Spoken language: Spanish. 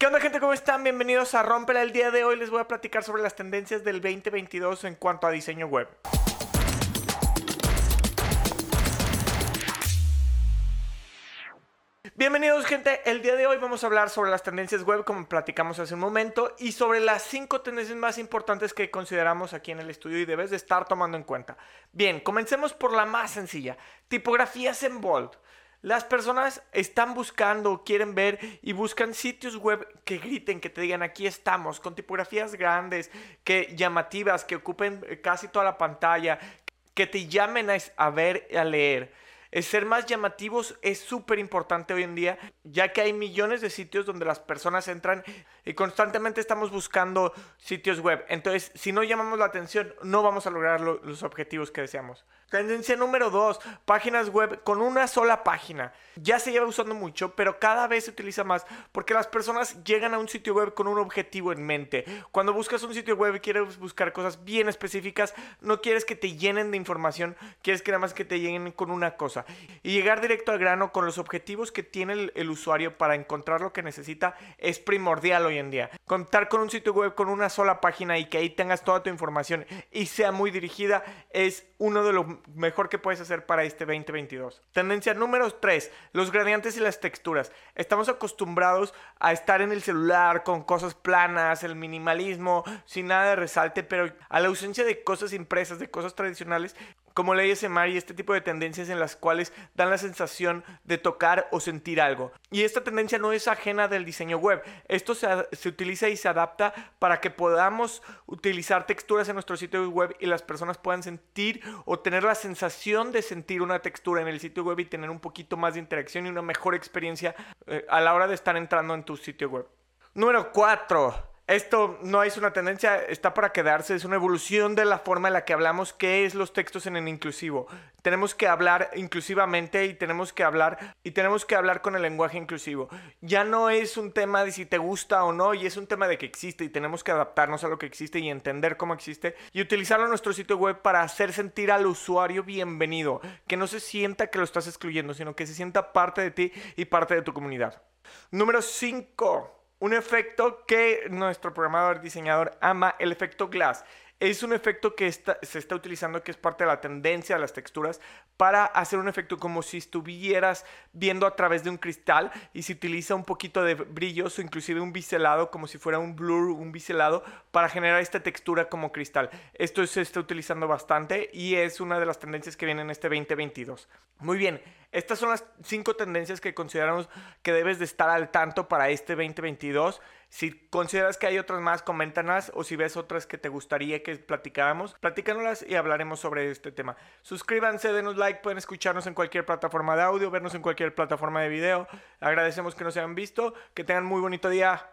¿Qué onda gente? ¿Cómo están? Bienvenidos a Rompela. El día de hoy les voy a platicar sobre las tendencias del 2022 en cuanto a diseño web. Bienvenidos gente, el día de hoy vamos a hablar sobre las tendencias web como platicamos hace un momento y sobre las cinco tendencias más importantes que consideramos aquí en el estudio y debes de estar tomando en cuenta. Bien, comencemos por la más sencilla, tipografías en bold. Las personas están buscando, quieren ver y buscan sitios web que griten, que te digan aquí estamos, con tipografías grandes, que llamativas, que ocupen casi toda la pantalla, que te llamen a, a ver, a leer. Ser más llamativos es súper importante hoy en día, ya que hay millones de sitios donde las personas entran y constantemente estamos buscando sitios web. Entonces, si no llamamos la atención, no vamos a lograr los objetivos que deseamos. Tendencia número 2, páginas web con una sola página. Ya se lleva usando mucho, pero cada vez se utiliza más porque las personas llegan a un sitio web con un objetivo en mente. Cuando buscas un sitio web y quieres buscar cosas bien específicas, no quieres que te llenen de información, quieres que nada más que te llenen con una cosa. Y llegar directo al grano con los objetivos que tiene el, usuario para encontrar lo que necesita es primordial hoy en día. Contar con un sitio web con una sola página y que ahí tengas toda tu información y sea muy dirigida es uno de los mejor que puedes hacer para este 2022. Tendencia número 3, los gradientes y las texturas. Estamos acostumbrados a estar en el celular con cosas planas, el minimalismo, sin nada de resalte, pero a la ausencia de cosas impresas, de cosas tradicionales, como ASMR y este tipo de tendencias en las cuales dan la sensación de tocar o sentir algo. Y esta tendencia no es ajena del diseño web. Esto se, se, utiliza y se adapta para que podamos utilizar texturas en nuestro sitio web y las personas puedan sentir o tener la sensación de sentir una textura en el sitio web y tener un poquito más de interacción y una mejor experiencia eh, a la hora de estar entrando en tu sitio web. Número 4 esto no es una tendencia, está para quedarse, es una evolución de la forma en la que hablamos qué es los textos en el inclusivo. Tenemos que hablar inclusivamente y tenemos que hablar y tenemos que hablar con el lenguaje inclusivo. Ya no es un tema de si te gusta o no, y es un tema de que existe y tenemos que adaptarnos a lo que existe y entender cómo existe y utilizarlo en nuestro sitio web para hacer sentir al usuario bienvenido, que no se sienta que lo estás excluyendo, sino que se sienta parte de ti y parte de tu comunidad. Número 5 un efecto que nuestro programador diseñador ama, el efecto glass. Es un efecto que se está utilizando, que es parte de la tendencia de las texturas, para hacer un efecto como si estuvieras viendo a través de un cristal y se utiliza un poquito de brillos o inclusive un biselado, como si fuera un blur, un biselado, para generar esta textura como cristal. Esto se está utilizando bastante y es una de las tendencias que vienen en este 2022. Muy bien, estas son las cinco tendencias que consideramos que debes de estar al tanto para este 2022. Si consideras que hay otras más, coméntanos o si ves otras que te gustaría que platicáramos, platícanoslas y hablaremos sobre este tema. Suscríbanse, denos like, pueden escucharnos en cualquier plataforma de audio, vernos en cualquier plataforma de video. Agradecemos que nos hayan visto, que tengan muy bonito día.